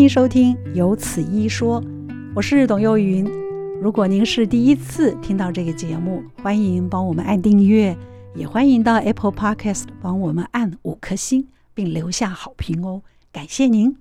迎收听《有此一说》，我是董幼云。如果您是第一次听到这个节目，欢迎帮我们按订阅，也欢迎到 Apple Podcast 帮我们按五颗星，并留下好评哦，感谢您！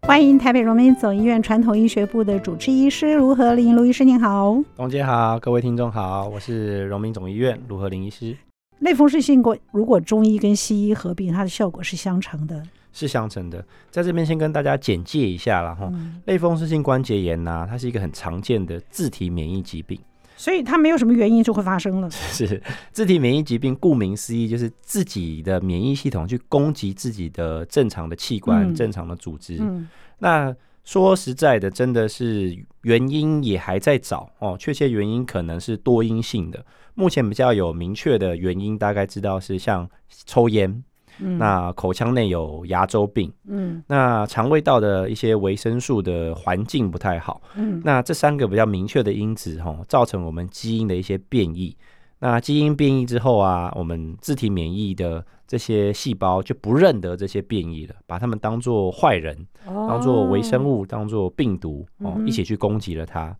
欢迎台北荣民总医院传统医学部的主治医师卢和林卢医师，您好。董姐好，各位听众好，我是荣民总医院卢和林医师。类风湿性过，如果中医跟西医合并，它的效果是相乘的。是相成的，在这边先跟大家简介一下啦。哈、嗯。类风湿性关节炎呢、啊，它是一个很常见的自体免疫疾病，所以它没有什么原因就会发生了。是自体免疫疾病，顾名思义就是自己的免疫系统去攻击自己的正常的器官、嗯、正常的组织。嗯、那说实在的，真的是原因也还在找哦，确切原因可能是多因性的。目前比较有明确的原因，大概知道是像抽烟。嗯、那口腔内有牙周病，嗯，那肠胃道的一些维生素的环境不太好，嗯，那这三个比较明确的因子哈，造成我们基因的一些变异。那基因变异之后啊，我们自体免疫的这些细胞就不认得这些变异了，把它们当做坏人，当做微生物，当做病毒哦，一起去攻击了它。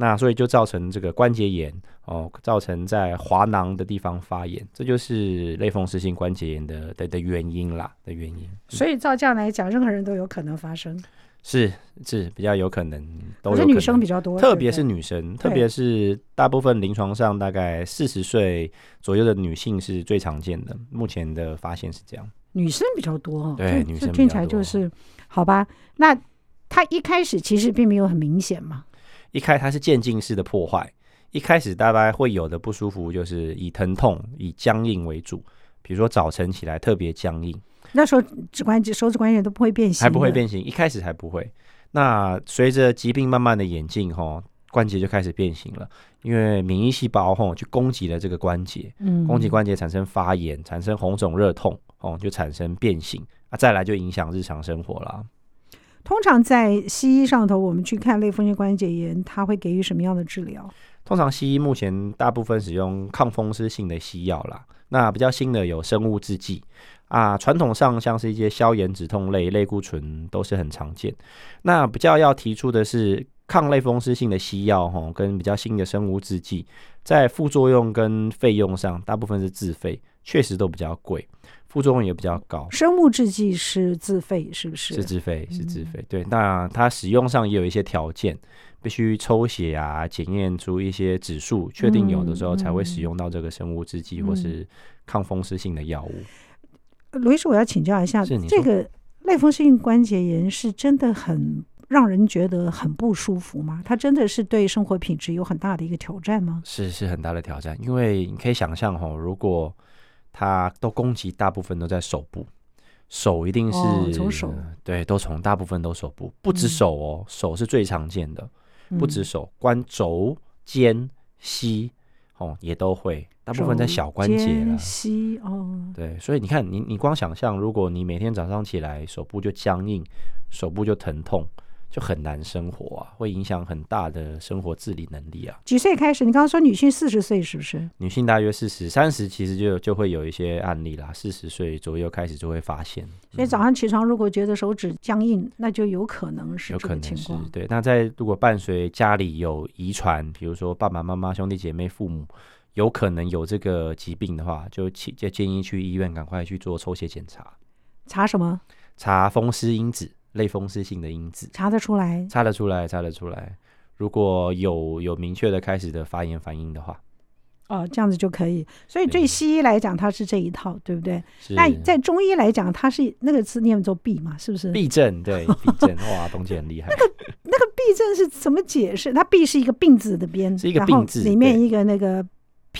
那所以就造成这个关节炎哦，造成在滑囊的地方发炎，这就是类风湿性关节炎的的的原因啦的原因。所以照这样来讲，任何人都有可能发生，是是比较有可能，都是女生比较多，特别是女生，特别是大部分临床上大概四十岁左右的女性是最常见的。目前的发现是这样，女生比较多，对，女生听起来就是好吧？那她一开始其实并没有很明显嘛。一开它是渐进式的破坏，一开始大概会有的不舒服就是以疼痛、以僵硬为主，比如说早晨起来特别僵硬。那时候指关节、手指关节都不会变形，还不会变形，一开始还不会。那随着疾病慢慢的演进，哈，关节就开始变形了，因为免疫细胞哈去攻击了这个关节，嗯，攻击关节产生发炎，产生红肿热痛，哦，就产生变形啊，再来就影响日常生活了。通常在西医上头，我们去看类风湿关节炎，它会给予什么样的治疗？通常西医目前大部分使用抗风湿性的西药啦。那比较新的有生物制剂啊，传统上像是一些消炎止痛类类固醇都是很常见。那比较要提出的是抗类风湿性的西药哈，跟比较新的生物制剂，在副作用跟费用上，大部分是自费，确实都比较贵。副作用也比较高，生物制剂是自费，是不是？是自费，是自费。嗯、对，那它使用上也有一些条件，必须抽血啊，检验出一些指数，确定有的时候才会使用到这个生物制剂或是抗风湿性的药物。卢医师，我要请教一下，这个类风湿性关节炎是真的很让人觉得很不舒服吗？它真的是对生活品质有很大的一个挑战吗？是，是很大的挑战，因为你可以想象哈，如果它都攻击，大部分都在手部，手一定是从、哦、手、呃，对，都从大部分都手部，不止手哦，嗯、手是最常见的，不止手，关肘、肩、膝，哦，也都会，大部分在小关节了，膝哦，对，所以你看，你你光想象，如果你每天早上起来手部就僵硬，手部就疼痛。就很难生活啊，会影响很大的生活自理能力啊。几岁开始？你刚刚说女性四十岁是不是？女性大约四十、三十，其实就就会有一些案例啦。四十岁左右开始就会发现。所以早上起床如果觉得手指僵硬，那就有可能是。有可能是对。那在如果伴随家里有遗传，比如说爸爸妈妈、兄弟姐妹、父母有可能有这个疾病的话，就建就建议去医院赶快去做抽血检查。查什么？查风湿因子。类风湿性的因子查得出来，查得出来，查得出来。如果有有明确的开始的发炎反应的话，哦，这样子就可以。所以对西医来讲，它是这一套，对不对？那在中医来讲，它是那个字念作痹嘛，是不是？痹症，对，痹症。哇，东姐很厉害。那个那个痹症是怎么解释？它痹是一个病字的边，是一个病字，里面一个那个。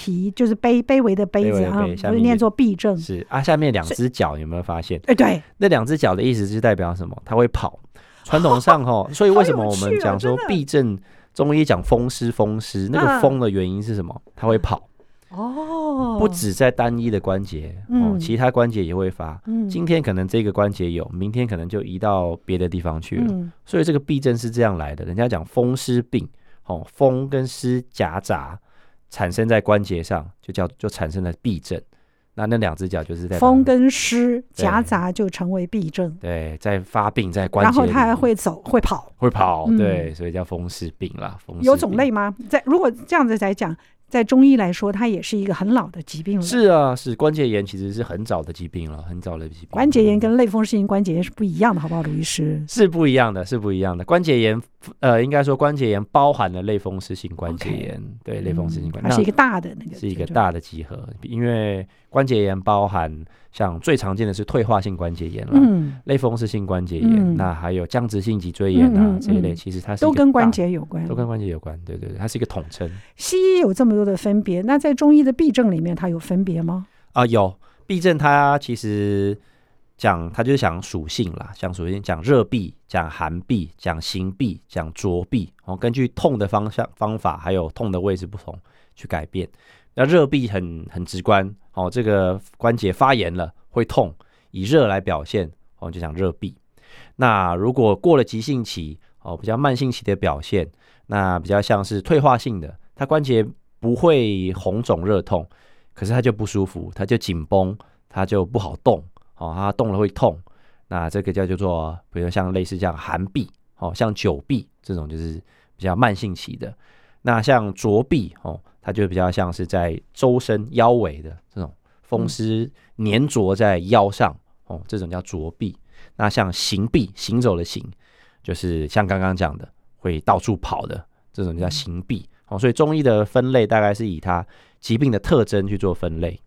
脾就是卑卑微的卑字啊，所以念作痹症。是啊，下面两只脚有没有发现？哎，对，那两只脚的意思是代表什么？它会跑。传统上哈，所以为什么我们讲说痹症？中医讲风湿，风湿那个风的原因是什么？它会跑。哦，不止在单一的关节哦，其他关节也会发。今天可能这个关节有，明天可能就移到别的地方去了。所以这个痹症是这样来的。人家讲风湿病，哦，风跟湿夹杂。产生在关节上，就叫就产生了痹症。那那两只脚就是在风跟湿夹杂就成为痹症。对，在发病在关节，然后它还会走会跑会跑，对，所以叫风湿病啦。风有种类吗？在如果这样子来讲。在中医来说，它也是一个很老的疾病了。是啊，是关节炎，其实是很早的疾病了，很早的疾病。关节炎跟类风湿性关节炎是不一样的，好不好，卢医师？是不一样的，是不一样的。关节炎，呃，应该说关节炎包含了类风湿性关节炎，Okay. 对，类风湿性关节炎，它是一个大的那个，是一个大的集合，因为关节炎包含。像最常见的是退化性关节炎了，嗯，类风湿性关节炎，嗯、那还有僵直性脊椎炎啊、嗯、这一类，其实它是都跟关节有关，都跟关节有关，对对对，它是一个统称。西医有这么多的分别，那在中医的痹症里面，它有分别吗？啊、呃，有痹症，它其实讲它就是讲属性啦，讲属性，讲热痹，讲寒痹，讲行痹，讲浊痹，哦，根据痛的方向方法还有痛的位置不同去改变。那热痹很很直观。哦，这个关节发炎了会痛，以热来表现，哦，就讲热痹。那如果过了急性期，哦，比较慢性期的表现，那比较像是退化性的，它关节不会红肿热痛，可是它就不舒服，它就紧绷，它就不好动，哦，它动了会痛。那这个叫叫做，比如像类似这样寒痹，哦，像久痹这种就是比较慢性期的。那像浊痹，哦。它就比较像是在周身腰围的这种风湿粘着在腰上，哦，这种叫浊痹。那像行痹，行走的行，就是像刚刚讲的会到处跑的这种叫行痹。哦，所以中医的分类大概是以它疾病的特征去做分类。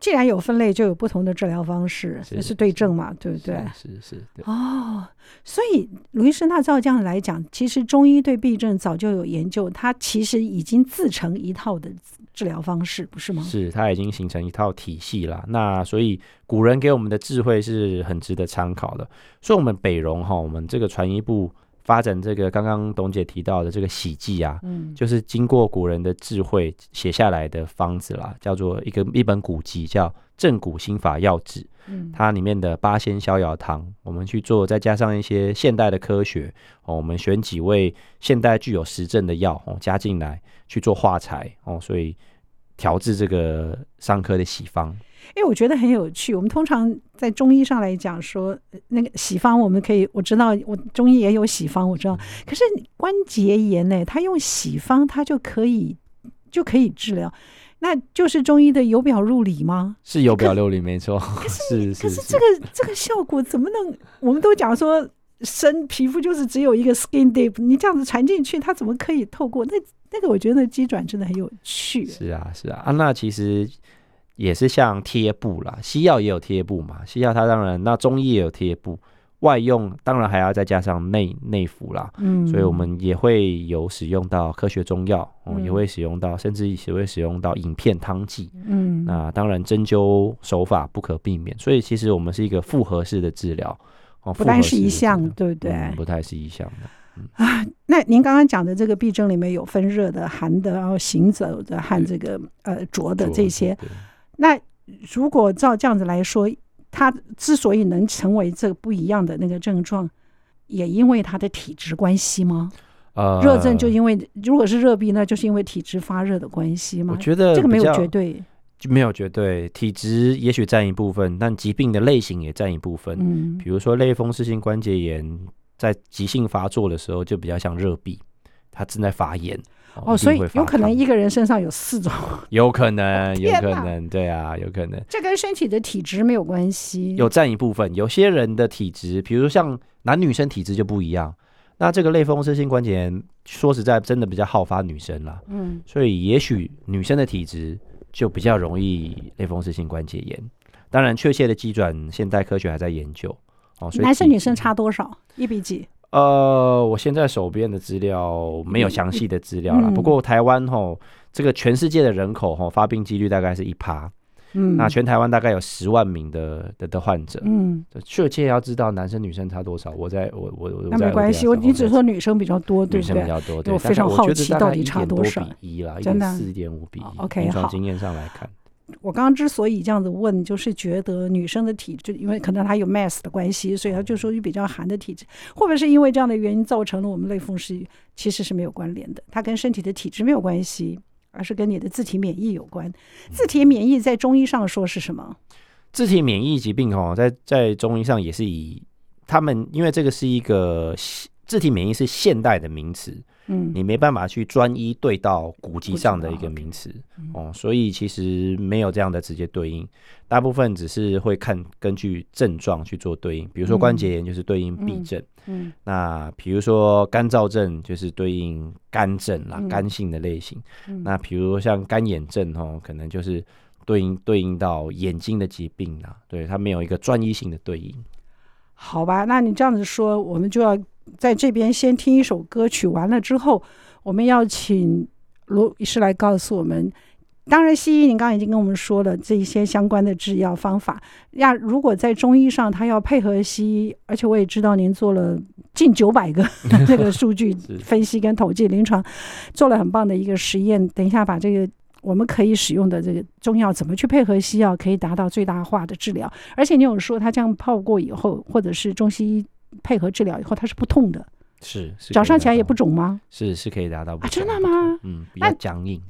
既然有分类，就有不同的治疗方式，这是，是对症嘛，对不对？是是，是。哦，所以卢医生，那照这样来讲，其实中医对痹症早就有研究，它其实已经自成一套的治疗方式，不是吗？是，它已经形成一套体系了。那所以古人给我们的智慧是很值得参考的。所以，我们北荣哈，我们这个传医部。发展这个刚刚董姐提到的这个喜剂啊，嗯，就是经过古人的智慧写下来的方子啦，叫做一个一本古籍，叫《正骨心法要旨》。嗯，它里面的八仙逍遥汤，我们去做，再加上一些现代的科学哦，我们选几位现代具有实证的药哦，加进来去做化裁哦，所以调制这个伤科的喜方。因为我觉得很有趣。我们通常在中医上来讲说，那个喜方我们可以，我知道我中医也有喜方，我知道。可是关节炎呢，它用喜方，它就可以就可以治疗，那就是中医的由表入里吗？是由表入里，没错。可是，可是这个这个效果怎么能？我们都讲说，身皮肤就是只有一个 skin deep，你这样子缠进去，它怎么可以透过？那那个我觉得机转真的很有趣。是啊，是啊，啊，那其实。也是像贴布啦，西药也有贴布嘛。西药它当然，那中医也有贴布，外用当然还要再加上内内服啦。嗯，所以我们也会有使用到科学中药，嗯，也会使用到，甚至也会使用到饮片汤剂。嗯，那当然针灸手法不可避免，所以其实我们是一个复合式的治疗哦，不单是一项，对不对？嗯，不太是一项啊，那您刚刚讲的这个痹症里面有分热的、寒的，然后行走的和这个呃浊的这些。那如果照这样子来说，他之所以能成为这个不一样的那个症状，也因为他的体质关系吗？呃，热症就因为如果是热痹，那就是因为体质发热的关系吗？我觉得这个没有绝对，就没有绝对，体质也许占一部分，但疾病的类型也占一部分。嗯，比如说类风湿性关节炎，在急性发作的时候，就比较像热痹，它正在发炎。哦，所以有可能一个人身上有四种，有可能，有可能，对啊，有可能。这跟身体的体质没有关系，有占一部分。有些人的体质，比如说像男女生体质就不一样。那这个类风湿性关节炎，说实在，真的比较好发女生啦。嗯，所以也许女生的体质就比较容易类风湿性关节炎。当然，确切的机转，现代科学还在研究。哦，所以男生女生差多少？一比几？呃，我现在手边的资料没有详细的资料啦。嗯、不过台湾吼，这个全世界的人口吼发病几率大概是一趴。嗯，那全台湾大概有十万名的的的患者。嗯，确切要知道男生女生差多少，我在我我我那没关系，我你只说女生比较多，对不对？女生比较多，对，我非常好奇到底差多少。一啦，一点四、一点五比一。OK，从经验上来看。我刚刚之所以这样子问，就是觉得女生的体质，因为可能她有 mass 的关系，所以她就说比较寒的体质，会不会是因为这样的原因造成了我们类风湿？其实是没有关联的，它跟身体的体质没有关系。而是跟你的自体免疫有关。自体免疫在中医上说是什么？自体免疫疾病哦，在在中医上也是以他们，因为这个是一个自体免疫是现代的名词。嗯，你没办法去专一对到古籍上的一个名词哦，所以其实没有这样的直接对应，大部分只是会看根据症状去做对应，比如说关节炎就是对应痹症，嗯，那比如说干燥症就是对应干症啦，干性的类型，那比如像干眼症哦，可能就是对应对应到眼睛的疾病啦，对，它没有一个专一性的对应。好吧，那你这样子说，我们就要。在这边先听一首歌曲，完了之后，我们要请罗医师来告诉我们。当然，西医您刚刚已经跟我们说了这一些相关的制药方法。那如果在中医上，他要配合西医，而且我也知道您做了近九百个 这个数据分析跟统计，临床做了很棒的一个实验。等一下，把这个我们可以使用的这个中药怎么去配合西药，可以达到最大化的治疗。而且你有说，他这样泡过以后，或者是中西医。配合治疗以后，它是不痛的，是，是早上起来也不肿吗？是，是可以达到不、啊、真的吗？嗯，比较僵硬。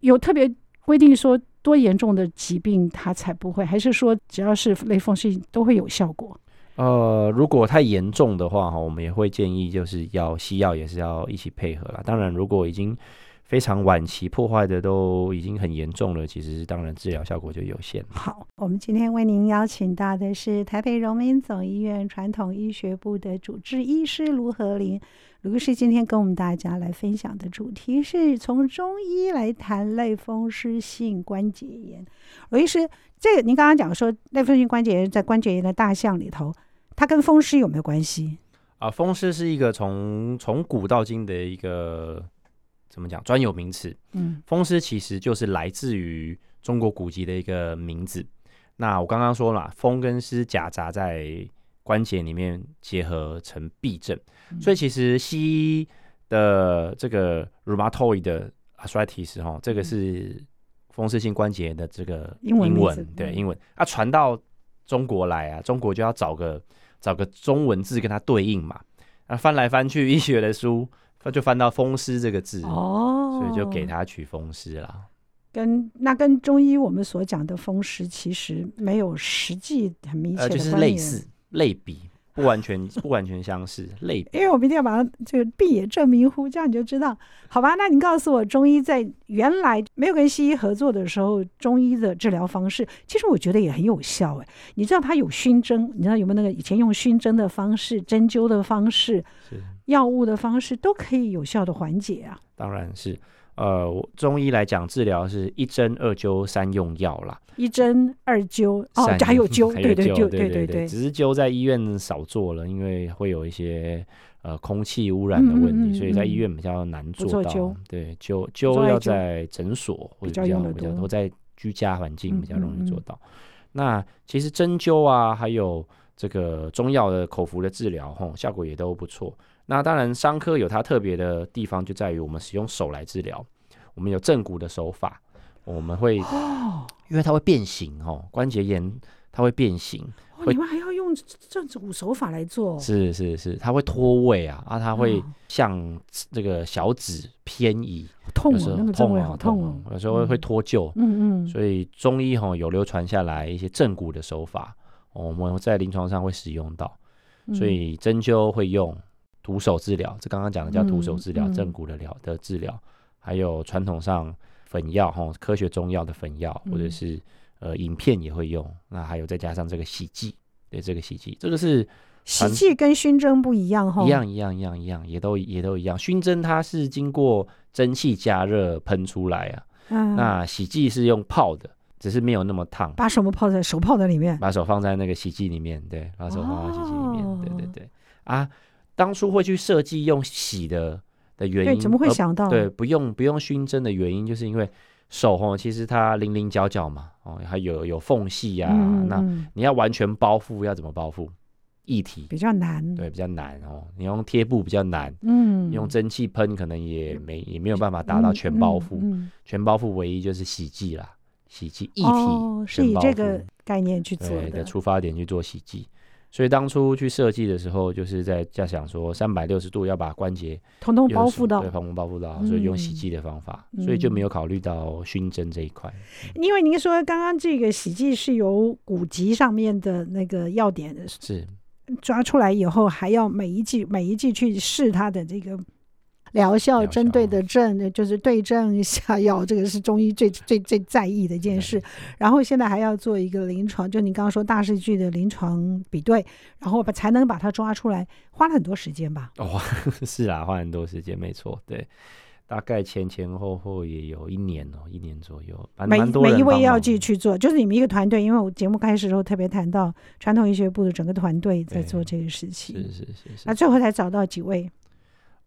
有特别规定说多严重的疾病它才不会，还是说只要是类风湿都会有效果？呃，如果太严重的话哈，我们也会建议就是要西药也是要一起配合啦。当然，如果已经非常晚期破坏的都已经很严重了，其实当然治疗效果就有限。好，我们今天为您邀请到的是台北荣民总医院传统医学部的主治医师卢和林。卢医师今天跟我们大家来分享的主题是从中医来谈类风湿性关节炎。卢医师，这个您刚刚讲说类风湿性关节炎在关节炎的大项里头，它跟风湿有没有关系？啊，风湿是一个从从古到今的一个。怎么讲？专有名词，嗯，风湿其实就是来自于中国古籍的一个名字。那我刚刚说了，风跟湿夹杂在关节里面结合成痹症，嗯、所以其实西医的这个 rheumatoid arthritis 哈，这个是风湿性关节炎的这个英文，英文对英文啊，传到中国来啊，中国就要找个找个中文字跟它对应嘛，啊，翻来翻去医学的书。他就翻到“风湿”这个字哦，所以就给他取“风湿”了。跟那跟中医我们所讲的风湿其实没有实际很明显的、呃、就是类似类比。不完全不完全相似，类比。因为我们一定要把它这个病也证明乎，这样你就知道，好吧？那你告诉我，中医在原来没有跟西医合作的时候，中医的治疗方式，其实我觉得也很有效哎。你知道它有熏蒸，你知道有没有那个以前用熏蒸的方式、针灸的方式、是药物的方式，都可以有效的缓解啊？当然是。呃，中医来讲，治疗是一针、二灸、三用药啦。一针、二灸，哦，还有灸，对对对对对对。只是灸在医院少做了，因为会有一些呃空气污染的问题，嗯嗯嗯，所以在医院比较难做到。做对，灸灸要在诊所或者比较比较多，在居家环境比较容易做到。那其实针灸啊，还有这个中药的口服的治疗，吼，效果也都不错。那当然，伤科有它特别的地方，就在于我们使用手来治疗。我们有正骨的手法，我们会，因为它会变形哦，关节炎它会变形。哦，你们还要用正骨手法来做？是是是，它会脱位啊，啊，它会向这个小指偏移，痛啊，那个痛啊痛啊，有时候会脱臼。嗯嗯，所以中医哈有流传下来一些正骨的手法，我们在临床上会使用到，所以针灸会用。徒手治疗，这刚刚讲的叫徒手治疗，正骨的疗的治疗，还有传统上粉药哈，科学中药的粉药，或者是呃影片也会用。那还有再加上这个洗剂，对，这个洗剂，这个是洗剂跟熏蒸不一样哈，一样一样一样一样，也都也都一样。熏蒸它是经过蒸汽加热喷出来啊，那洗剂是用泡的，只是没有那么烫。把什么泡在手泡在里面？把手放在那个洗剂里面，对，把手放在洗剂里面，对对对啊。当初会去设计用洗的的原因，对，怎么会想到？对，不用不用熏蒸的原因，就是因为手哦，其实它棱棱角角嘛，哦，还有有缝隙呀、啊，嗯、那你要完全包覆，要怎么包覆？液体比较难，对，比较难哦。你用贴布比较难，嗯，用蒸汽喷可能也没也没有办法达到全包覆。嗯嗯、全包覆唯一就是洗剂啦，洗剂液体、哦、是以这个概念去做的，的出发点去做洗剂。所以当初去设计的时候，就是在在想说，三百六十度要把关节通通包覆到，对，通通包覆到，所以用洗剂的方法，嗯、所以就没有考虑到熏蒸这一块。因为您说刚刚这个洗剂是由古籍上面的那个要点是抓出来以后，还要每一剂每一剂去试它的这个。疗效针对的症，就是对症下药，这个是中医最最最在意的一件事。然后现在还要做一个临床，就你刚刚说大数据的临床比对，然后把才能把它抓出来，花了很多时间吧？哦，是啊，花很多时间，没错，对，大概前前后后也有一年哦，一年左右。每每一位药剂去做，就是你们一个团队，因为我节目开始的时候特别谈到传统医学部的整个团队在做这个事情，是是是是，那最后才找到几位。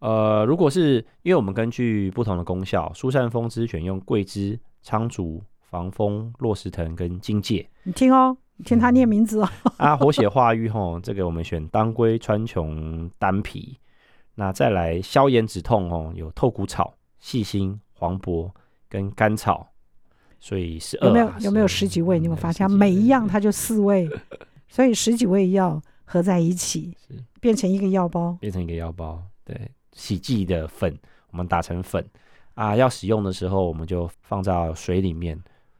呃，如果是因为我们根据不同的功效，疏散风之选用桂枝、苍竹、防风、落石藤跟荆芥。你听哦，你听他念名字哦。嗯、啊，活血化瘀吼，这个我们选当归、川穹、丹皮。那再来消炎止痛哦，有透骨草、细心、黄柏跟甘草。所以是二、啊、有没有有没有十几味？你有发现每一样它就四味，所以十几味药合在一起，变成一个药包，变成一个药包，对。洗剂的粉，我们打成粉啊，要使用的时候，我们就放到水里面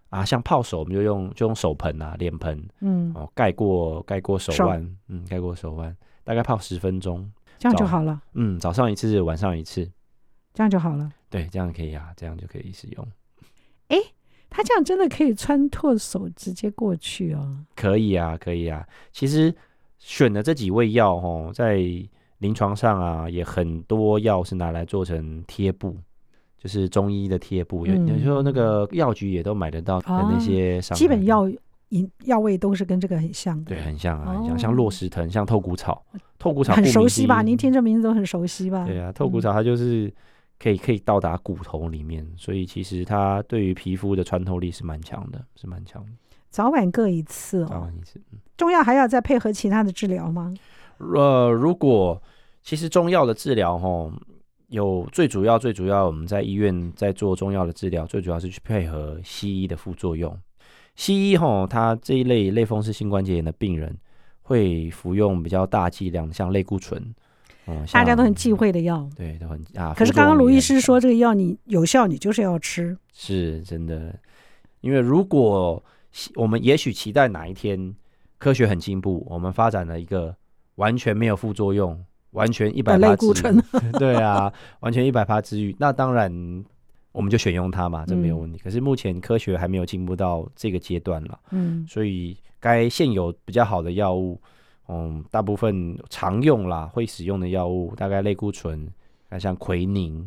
啊。像泡手，我们就用就用手盆啊，脸盆，嗯，哦，盖过盖过手腕，手嗯，盖过手腕，大概泡十分钟，这样就好了。嗯，早上一次，晚上一次，这样就好了。对，这样可以啊，这样就可以使用。哎，它这样真的可以穿透手直接过去哦？可以啊，可以啊。其实选的这几味药哦，在临床上啊，也很多药是拿来做成贴布，就是中医的贴布。有有时候那个药局也都买得到的那些商、啊。基本药饮药味都是跟这个很像的。对，很像啊，很像，像落石藤，像透骨草。透骨草很熟悉吧？您听这名字都很熟悉吧？对啊，透骨草它就是可以可以到达骨头里面，嗯、所以其实它对于皮肤的穿透力是蛮强的，是蛮强的。早晚各一次哦。早晚一次。嗯、中药还要再配合其他的治疗吗？呃，如果其实中药的治疗，吼，有最主要、最主要，我们在医院在做中药的治疗，最主要是去配合西医的副作用。西医，吼，它这一类类风湿性关节炎的病人会服用比较大剂量，像类固醇，嗯，大家都很忌讳的药，对，都很啊。可是刚刚卢医师说，这个药你有效，你就是要吃，是真的。因为如果我们也许期待哪一天科学很进步，我们发展了一个完全没有副作用。完全一百趴治愈，对啊，完全一百趴治愈，那当然我们就选用它嘛，这没有问题。嗯、可是目前科学还没有进步到这个阶段了，嗯，所以该现有比较好的药物，嗯，大部分常用啦，会使用的药物，大概类固醇，像奎宁，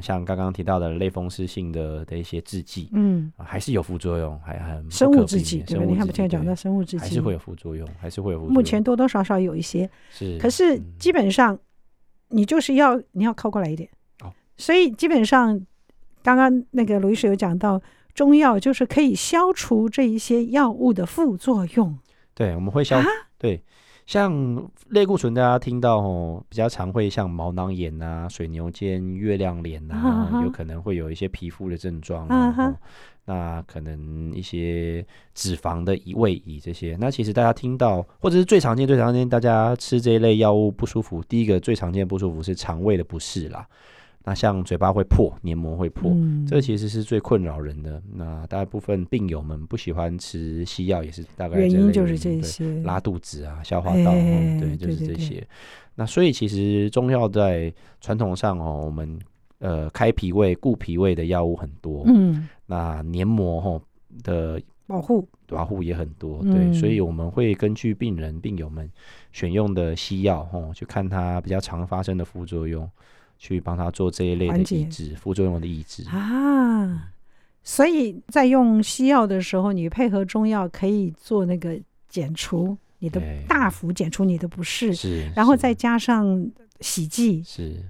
像刚刚提到的类风湿性的的一些制剂，嗯，还是有副作用，还很生物制剂，对吧？你看不听讲到生物制剂，还是会有副作用，还是会有副作用。目前多多少少有一些，是，可是基本上你就是要你要靠过来一点，哦，所以基本上刚刚那个卢医师有讲到，中药就是可以消除这一些药物的副作用。对，我们会消，对。像类固醇，大家听到哦，比较常会像毛囊炎啊、水牛肩、月亮脸啊，uh huh. 有可能会有一些皮肤的症状啊。Uh. 那可能一些脂肪的移位移这些，那其实大家听到或者是最常见、最常见，大家吃这一类药物不舒服，第一个最常见不舒服是肠胃的不适啦。那像嘴巴会破，黏膜会破，嗯、这其实是最困扰人的。那大部分病友们不喜欢吃西药，也是大概原因就是这些，拉肚子啊，消化道，欸、对，就是这些。对对对，那所以其实中药在传统上哦，我们呃开脾胃、固脾胃的药物很多。嗯，那黏膜吼的保护保护也很多。对，嗯、所以我们会根据病人病友们选用的西药吼，去看它比较常发生的副作用。去帮他做这一类的抑制副作用的抑制啊，所以在用西药的时候，你配合中药可以做那个减除你的大幅减除你的不适，是，然后再加上洗剂，是。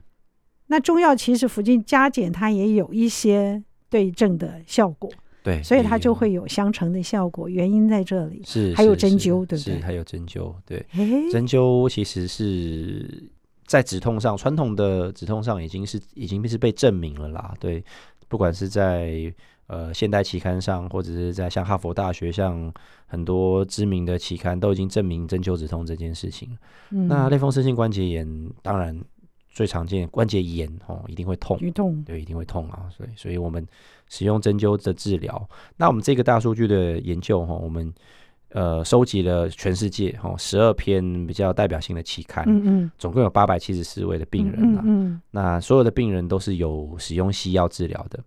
那中药其实附近加减它也有一些对症的效果，对，所以它就会有相乘的效果。原因在这里，是还有针灸，对不对？还有针灸，对，针灸其实是。在止痛上，传统的止痛上已经是已经是被证明了啦。对，不管是在呃现代期刊上，或者是在像哈佛大学、像很多知名的期刊都已经证明针灸止痛这件事情。嗯、那类风湿性关节炎当然最常见关节炎哦，一定会痛，痛对，一定会痛啊。所以，所以我们使用针灸的治疗。那我们这个大数据的研究哈，我们。呃，收集了全世界哈十二篇比较代表性的期刊，嗯嗯，总共有八百七十四位的病人啊，嗯，嗯，那所有的病人都是有使用西药治疗的，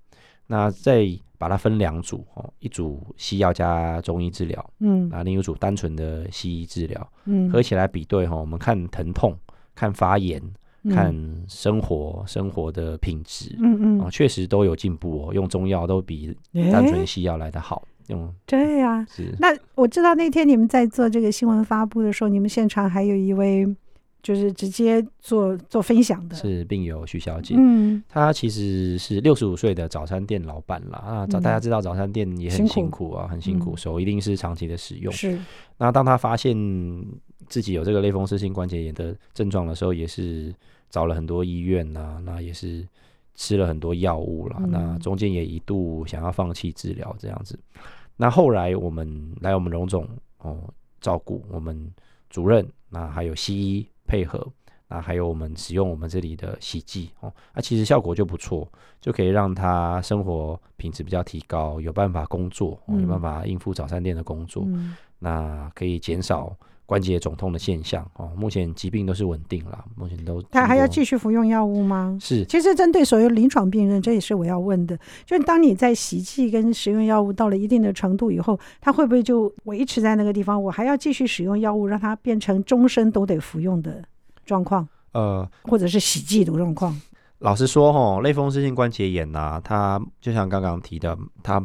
那再把它分两组哦，一组西药加中医治疗，嗯，啊，另一组单纯的西医治疗，嗯，合起来比对哈，我们看疼痛，看发炎，看生活生活的品质，嗯嗯，啊，确实都有进步哦，用中药都比单纯西药来的好。嗯，对呀，那我知道那天你们在做这个新闻发布的时候，你们现场还有一位就是直接做做分享的，是病友徐小姐。嗯，她其实是六十五岁的早餐店老板啦啊。早大家知道早餐店也很辛苦啊，很辛苦，手一定是长期的使用。是。那当她发现自己有这个类风湿性关节炎的症状的时候，也是找了很多医院呐，那也是吃了很多药物了。那中间也一度想要放弃治疗，这样子。那后来我们来我们荣总哦照顾我们主任，那还有西医配合，那还有我们使用我们这里的洗剂哦，那其实效果就不错，就可以让他生活品质比较提高，有办法工作，有办法应付早餐店的工作，嗯、那可以减少。关节肿痛的现象哦，目前疾病都是稳定了，目前都。他还要继续服用药物吗？是。其实针对所有临床病人，这也是我要问的，就是当你在洗剂跟使用药物到了一定的程度以后，他会不会就维持在那个地方？我还要继续使用药物，让它变成终身都得服用的状况？呃，或者是洗剂的状况？老实说，哈，类风湿性关节炎呐、啊，它就像刚刚提的，它。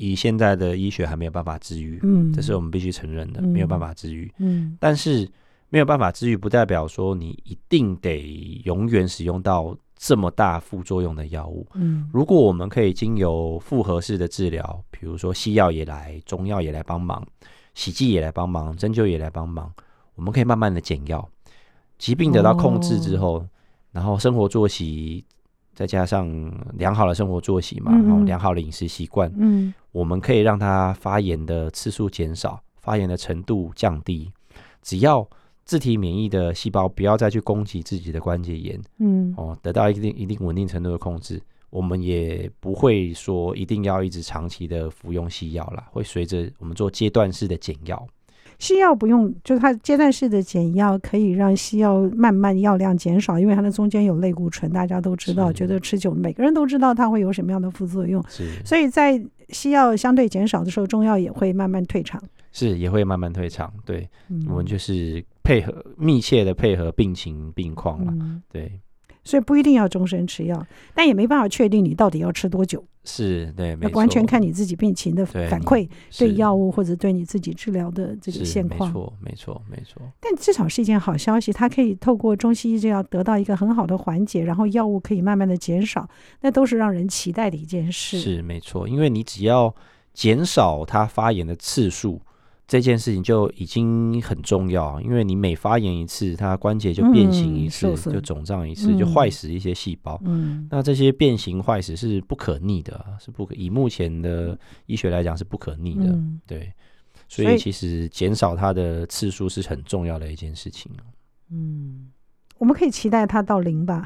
以现在的医学还没有办法治愈，嗯，这是我们必须承认的，没有办法治愈，嗯，但是没有办法治愈，不代表说你一定得永远使用到这么大副作用的药物，嗯，如果我们可以经由复合式的治疗，比如说西药也来，中药也来帮忙，洗剂也来帮忙，针灸也来帮忙，我们可以慢慢的减药，疾病得到控制之后，然后生活作息。再加上良好的生活作息嘛，然后良好的饮食习惯，嗯，我们可以让它发炎的次数减少，发炎的程度降低。只要自体免疫的细胞不要再去攻击自己的关节炎，嗯，哦，得到一定一定稳定程度的控制，我们也不会说一定要一直长期的服用西药啦，会随着我们做阶段式的减药。西药不用，就是它阶段式的减药可以让西药慢慢药量减少，因为它的中间有类固醇，大家都知道，觉得吃久，每个人都知道它会有什么样的副作用。是，所以在西药相对减少的时候，中药也会慢慢退场。是，也会慢慢退场。对，嗯、我们就是配合密切的配合病情病况了。嗯、对。所以不一定要终身吃药，但也没办法确定你到底要吃多久。是对，没错，完全看你自己病情的反馈，对药物或者对你自己治疗的这个现况。没错，没错，没错。但至少是一件好消息，它可以透过中西医这样得到一个很好的缓解，然后药物可以慢慢的减少，那都是让人期待的一件事。是没错，因为你只要减少它发炎的次数。这件事情就已经很重要，因为你每发炎一次，它关节就变形一次，嗯、就肿胀一次，嗯、就坏死一些细胞。嗯，那这些变形坏死是不可逆的，是不可以目前的医学来讲是不可逆的。嗯、对，所以其实减少它的次数是很重要的一件事情。嗯。我们可以期待它到零吧。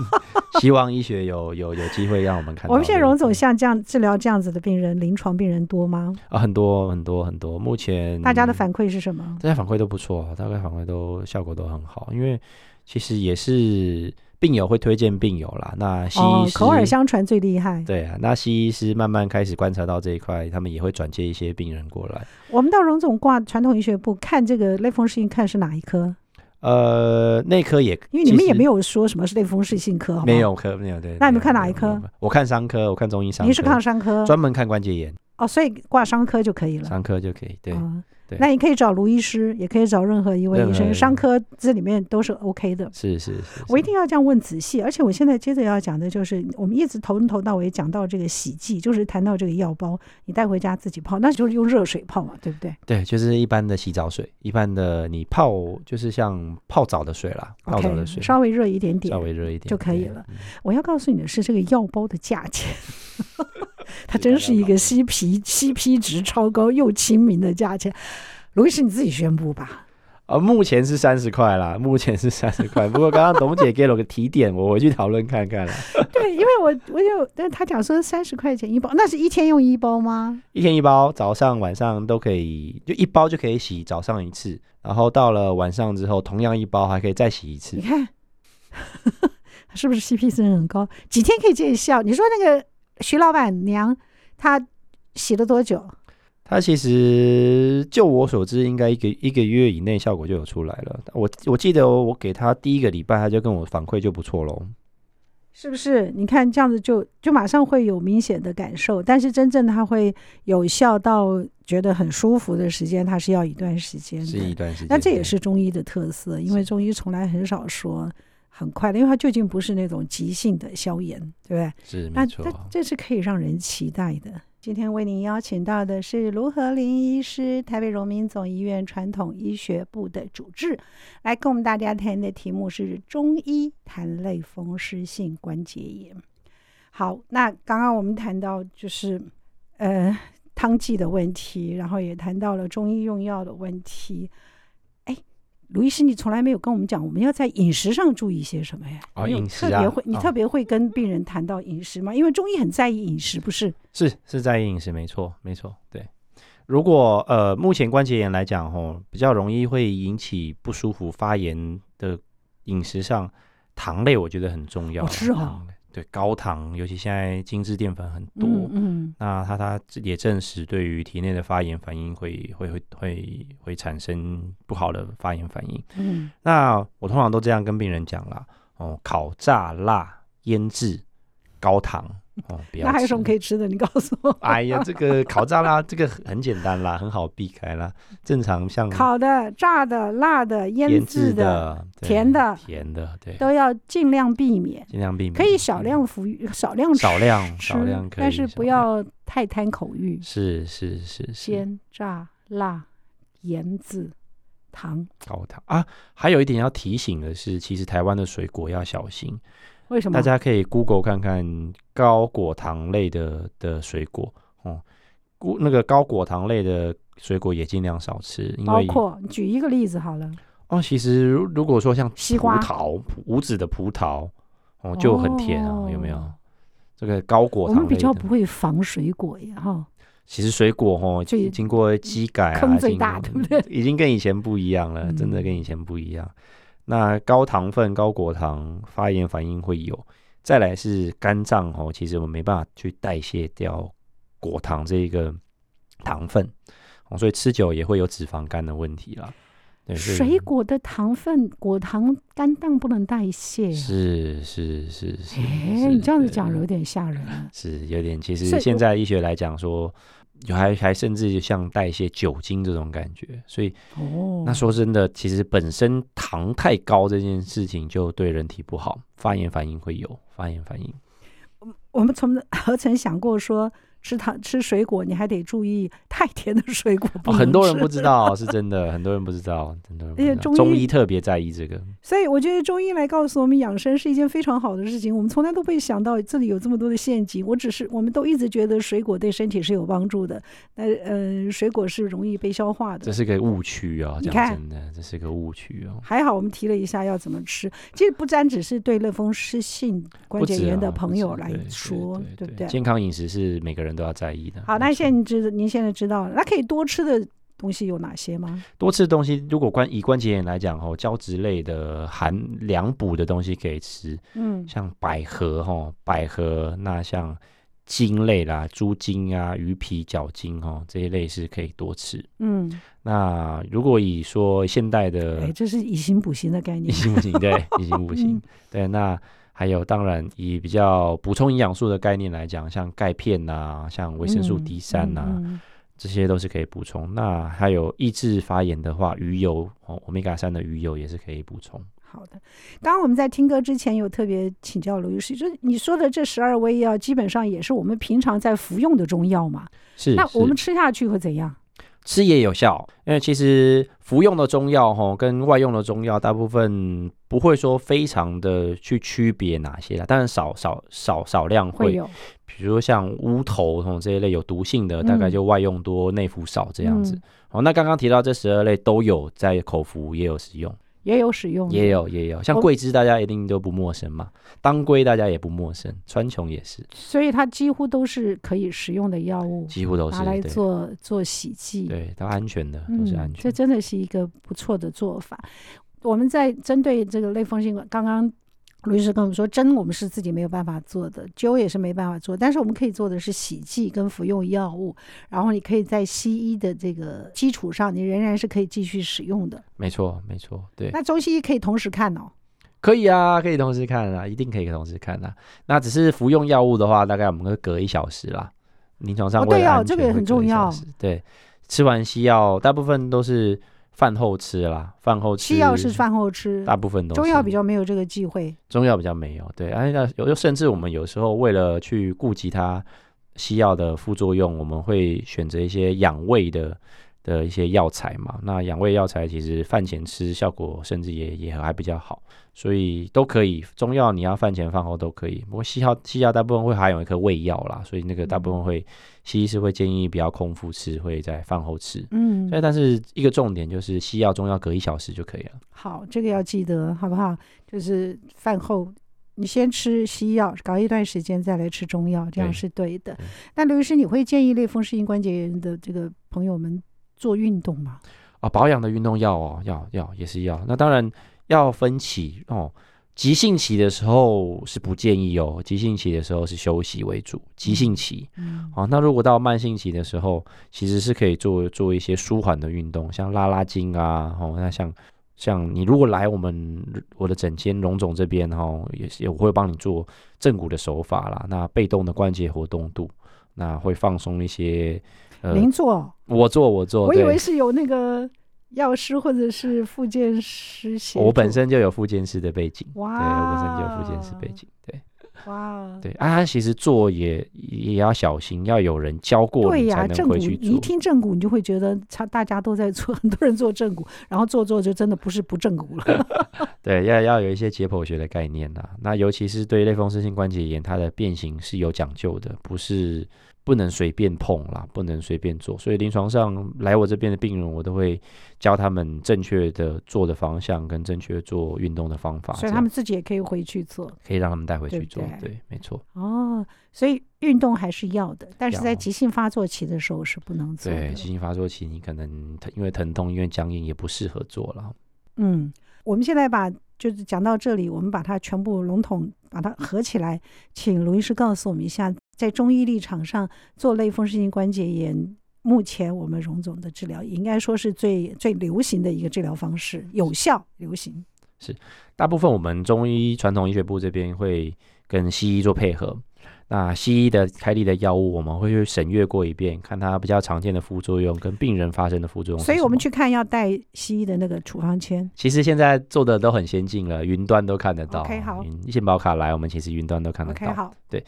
希望医学有有有机会让我们看到。我们现在荣总像这样治疗这样子的病人，临床病人多吗？啊，很多很多很多。目前大家的反馈是什么？大家反馈都不错，大概反馈都效果都很好。因为其实也是病友会推荐病友啦。那西医、哦、口耳相传最厉害。对啊，那西医师慢慢开始观察到这一块，他们也会转接一些病人过来。我们到荣总挂传统医学部看这个类风湿性，看是哪一科？呃，内科也，因为你们也没有说什么是类风湿性科，没有科，没有对。那你们看哪一科？我看伤科，我看中医伤科。你是看伤科，专门看关节炎。哦，所以挂伤科就可以了。伤科就可以，对。哦对那你可以找卢医师，也可以找任何一位医生，伤科这里面都是 OK 的。是是是，我一定要这样问仔细。而且我现在接着要讲的就是，我们一直从头到尾讲到这个洗剂，就是谈到这个药包，你带回家自己泡，那就是用热水泡嘛，对不对？对，就是一般的洗澡水，一般的你泡就是像泡澡的水啦泡澡的水稍微热一点点，稍微热一点就可以了。我要告诉你的是，这个药包的价钱。它真是一个 CP CP 值超高又亲民的价钱。卢医师你自己宣布吧。呃，目前是三十块啦，目前是三十块。不过刚刚董姐给了我个提点，我回去讨论看看了。对，因为我我有，但他讲说三十块钱一包，那是一天用一包吗？一天一包，早上晚上都可以，就一包就可以洗早上一次，然后到了晚上之后，同样一包还可以再洗一次。你看，是不是 CP 值很高？几天可以见效？你说那个徐老板娘她洗了多久？它其实就我所知，应该一个一个月以内效果就有出来了。我我记得我给他第一个礼拜，他就跟我反馈就不错喽。是不是？你看这样子就就马上会有明显的感受，但是真正它会有效到觉得很舒服的时间，它是要一段时间的。是一段时间。那这也是中医的特色，因为中医从来很少说很快的，因为它究竟不是那种急性的消炎，对不对？是没错。这是可以让人期待的。今天为您邀请到的是卢和林医师，台北荣民总医院传统医学部的主治，来跟我们大家谈的题目是中医谈类风湿性关节炎。好，那刚刚我们谈到就是呃汤剂的问题，然后也谈到了中医用药的问题。卢医师，你从来没有跟我们讲，我们要在饮食上注意些什么呀？啊、哦，饮食啊，特别会，你特别会跟病人谈到饮食吗？哦、因为中医很在意饮食，不是？是是在意饮食，没错，没错。对，如果呃，目前关节炎来讲，吼，比较容易会引起不舒服、发炎的饮食上，糖类我觉得很重要。吃啊。对高糖，尤其现在精致淀粉很多，嗯，嗯，那它它也证实对于体内的发炎反应会会会会会产生不好的发炎反应。嗯，那我通常都这样跟病人讲啦，哦，烤炸辣腌制高糖。哦，那还有什么可以吃的？你告诉我。哎呀，这个烤炸啦，这个很简单啦，很好避开啦。正常像烤的、炸的、辣的、腌制的、甜的、甜的，对，都要尽量避免。尽量避免。可以少量服用，少量吃，少量少量，但是不要太贪口欲。是是是。鲜、炸、辣、腌制、糖。高糖啊！还有一点要提醒的是，其实台湾的水果要小心。为什么？大家可以 Google 看看高果糖类的的水果哦，果那个高果糖类的水果也尽量少吃，因为包括举一个例子好了。哦，其实如果说像西瓜、葡萄、无籽的葡萄哦，就很甜啊，哦、有没有？这个高果糖，我们比较不会防水果呀，哈。其实水果哦，就经过机改啊，坑最大，对不对？已经跟以前不一样了，真的跟以前不一样。嗯那高糖分、高果糖发炎反应会有，再来是肝脏哦，其实我们没办法去代谢掉果糖这一个糖分，哦，所以吃久也会有脂肪肝的问题啦。对，水果的糖分、果糖肝脏不能代谢，是是是是。哎，你这样子讲有点吓人啊。是有点，其实现在医学来讲说。还还甚至像代谢酒精这种感觉，所以哦，那说真的，其实本身糖太高这件事情就对人体不好，发炎反应会有发炎反应。我们从何曾想过说？吃糖吃水果，你还得注意太甜的水果不、哦。很多人不知道，是真的，很多人不知道，真的。而且。中医，中医特别在意这个，所以我觉得中医来告诉我们养生是一件非常好的事情。我们从来都不会想到这里有这么多的陷阱。我只是，我们都一直觉得水果对身体是有帮助的。那呃，水果是容易被消化的，这是个误区啊！你看，真的，这是个误区哦。还好我们提了一下要怎么吃。其实不单只是对类风湿性关节炎的朋友来说，对不对？健康饮食是每个人都要在意的。好，那现在你知，您现在知道了，那可以多吃的东西有哪些吗？多吃的东西，如果关以关节炎来讲，哦，胶质类的含凉补的东西可以吃，嗯，像百合，哈，百合，那像筋类啦，猪筋啊，鱼皮、脚筋，哈，这一类是可以多吃，嗯。那如果以说现代的，哎，这是以形补形的概念，以形补形，对，以形补形，嗯、对，那。还有，当然以比较补充营养素的概念来讲，像钙片呐、啊，像维生素 D 三呐、啊，嗯嗯、这些都是可以补充。那还有抑制发炎的话，鱼油哦，Omega 三的鱼油也是可以补充。好的，刚刚我们在听歌之前有特别请教卢医师，就是你说的这十二味药，基本上也是我们平常在服用的中药嘛？是。那我们吃下去会怎样？吃也有效，因为其实服用的中药哈，跟外用的中药大部分不会说非常的去区别哪些啦，但是少少少少量会，比如说像乌头这这一类有毒性的，大概就外用多，内服少这样子。嗯、哦，那刚刚提到这十二类都有在口服，也有使用。也有使用，也有也有，像桂枝大家一定都不陌生嘛，当归大家也不陌生，川穹也是，所以它几乎都是可以食用的药物，几乎都是拿来做做洗剂，对，它安全的，都是安全，嗯。这真的是一个不错的做法。我们在针对这个类风湿性刚刚。卢医师跟我们说，针我们是自己没有办法做的，灸也是没办法做，但是我们可以做的是洗剂跟服用药物，然后你可以在西医的这个基础上，你仍然是可以继续使用的。没错，没错，对。那中西医可以同时看哦？可以啊，可以同时看啊，一定可以同时看啊。那只是服用药物的话，大概我们会隔一小时啦。临床上会、哦、对啊，这个也很重要。对，吃完西药，大部分都是。饭后吃啦，饭后吃。西药是饭后吃，大部分都是。中药比较没有这个忌讳。中药比较没有，对，而且有，甚至我们有时候为了去顾及它西药的副作用，我们会选择一些养胃的的一些药材嘛。那养胃药材其实饭前吃效果甚至也也还比较好，所以都可以。中药你要饭前饭后都可以，不过西药西药大部分会含有一颗胃药啦，所以那个大部分会。嗯西医是会建议不要空腹吃，会在饭后吃。嗯，所以但是一个重点就是西药、中药隔一小时就可以了。好，这个要记得，好不好？就是饭后你先吃西药，搞一段时间再来吃中药，这样是对的。对，那刘医师，你会建议类风湿性关节炎的这个朋友们做运动吗？啊，保养的运动要哦，要要也是要。那当然要分期哦。急性期的时候是不建议哦，急性期的时候是休息为主。急性期，嗯，好，那如果到慢性期的时候，其实是可以做做一些舒缓的运动，像拉拉筋啊，哦，那像像你如果来我们我的诊间荣总这边哈，也是也会帮你做正骨的手法啦，那被动的关节活动度，那会放松一些。呃，您做？我做，我做。我以为是有那个。药师或者是复健师，我本身就有复健师的背景。哇，对，我本身就有复健师背景，对，哇，对，啊，其实做也也要小心，要有人教过你才能回去做。你一听正骨，你就会觉得他大家都在做，很多人做正骨，然后做做就真的不是不正骨了。对，要要有一些解剖学的概念呐。那尤其是对类风湿性关节炎，它的变形是有讲究的，不是。不能随便碰啦，不能随便做。所以临床上来我这边的病人，我都会教他们正确的做的方向跟正确做运动的方法。所以他们自己也可以回去做，可以让他们带回去做。对，对，对，没错。哦，所以运动还是要的，但是在急性发作期的时候是不能做的。对，急性发作期你可能因为疼痛、因为僵硬也不适合做了。嗯，我们现在把就是讲到这里，我们把它全部笼统把它合起来，请卢医师告诉我们一下。在中医立场上做类风湿性关节炎，目前我们荣总的治疗应该说是最最流行的一个治疗方式，有效流行。是，大部分我们中医传统医学部这边会跟西医做配合。那西医的开立的药物，我们会去审阅过一遍，看它比较常见的副作用跟病人发生的副作用。所以我们去看要带西医的那个处方签。其实现在做的都很先进了，云端都看得到。OK，好。健保卡来，我们其实云端都看得到。OK，好。对。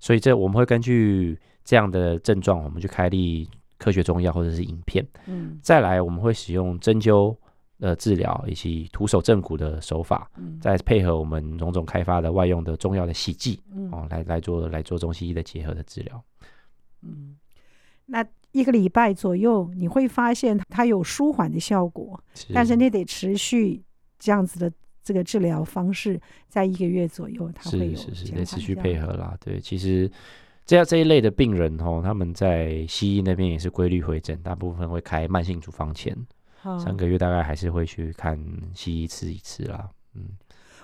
所以这我们会根据这样的症状，我们去开立科学中药或者是影片。嗯，再来我们会使用针灸的治疗以及徒手正骨的手法，嗯，再配合我们荣总开发的外用的中药的洗剂，嗯，哦，来来做来做中西医的结合的治疗。嗯，那一个礼拜左右你会发现它有舒缓的效果，是，但是你得持续这样子的。这个治疗方式在一个月左右，它会有是是是得持续配合啦。对，其实这样这一类的病人哦，他们在西医那边也是规律回诊，大部分会开慢性处方箋，三个月大概还是会去看西医吃一次啦。嗯，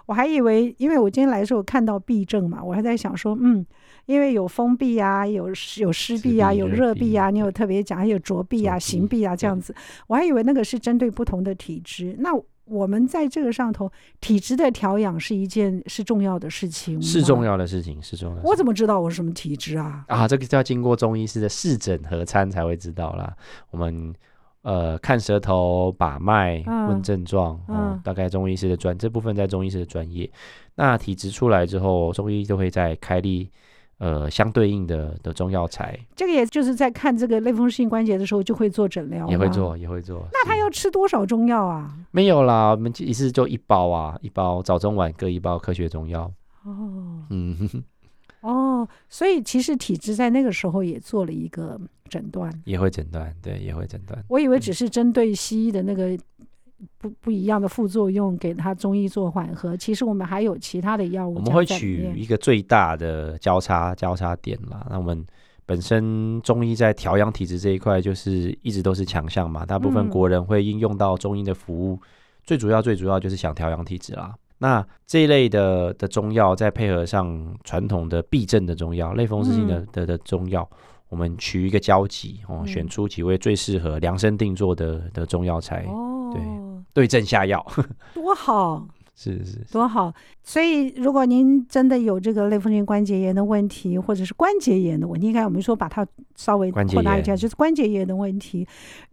我还以为，因为我今天来的时候看到痹症嘛，我还在想说，嗯，因为有风痹啊，有有湿痹啊，有热痹啊，你有特别讲还有浊痹啊、行痹啊这样子，我还以为那个是针对不同的体质。那我们在这个上头，体质的调养是一件是重要的事情，是重要的事情，是重要的。我怎么知道我是什么体质啊？啊，这个要经过中医师的试诊和参才会知道啦。我们呃看舌头、把脉、问症状，嗯，嗯，大概中医师的专这部分在中医师的专业。那体质出来之后，中医就会再开立。呃，相对应的的中药材，这个也就是在看这个类风湿性关节的时候就会做诊疗，也会做，也会做。那他要吃多少中药啊？没有啦，我们一次就一包啊，一包早中晚各一包科学中药。哦，嗯，哦，所以其实体质在那个时候也做了一个诊断，也会诊断，对，也会诊断。我以为只是针对西医的那个不不一样的副作用，给他中医做缓和。其实我们还有其他的药物。我们会取一个最大的交叉交叉点啦。那我们本身中医在调养体质这一块，就是一直都是强项嘛。大部分国人会应用到中医的服务，嗯、最主要最主要就是想调养体质啦。那这一类的的中药，再配合上传统的避震的中药、类风湿性的的的中药，嗯、我们取一个交集哦，嗯、选出几位最适合量身定做的的中药材，哦、对，对症下药，多好。是是，是多好！所以如果您真的有这个类风湿关节炎的问题，或者是关节炎的问题，应该我们说把它稍微扩大一下，就是关节炎的问题。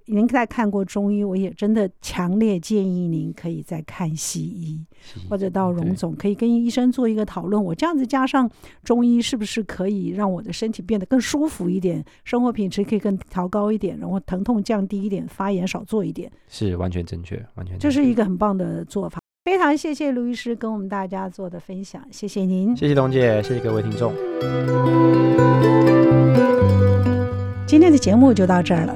您在看过中医，我也真的强烈建议您可以再看西医，或者到荣总可以跟医生做一个讨论。我这样子加上中医，是不是可以让我的身体变得更舒服一点，生活品质可以更调高一点，然后疼痛降低一点，发炎少做一点？是完全正确，完全正确，这是一个很棒的做法。非常谢谢卢医师跟我们大家做的分享，谢谢您，谢谢董姐，谢谢各位听众。今天的节目就到这儿了，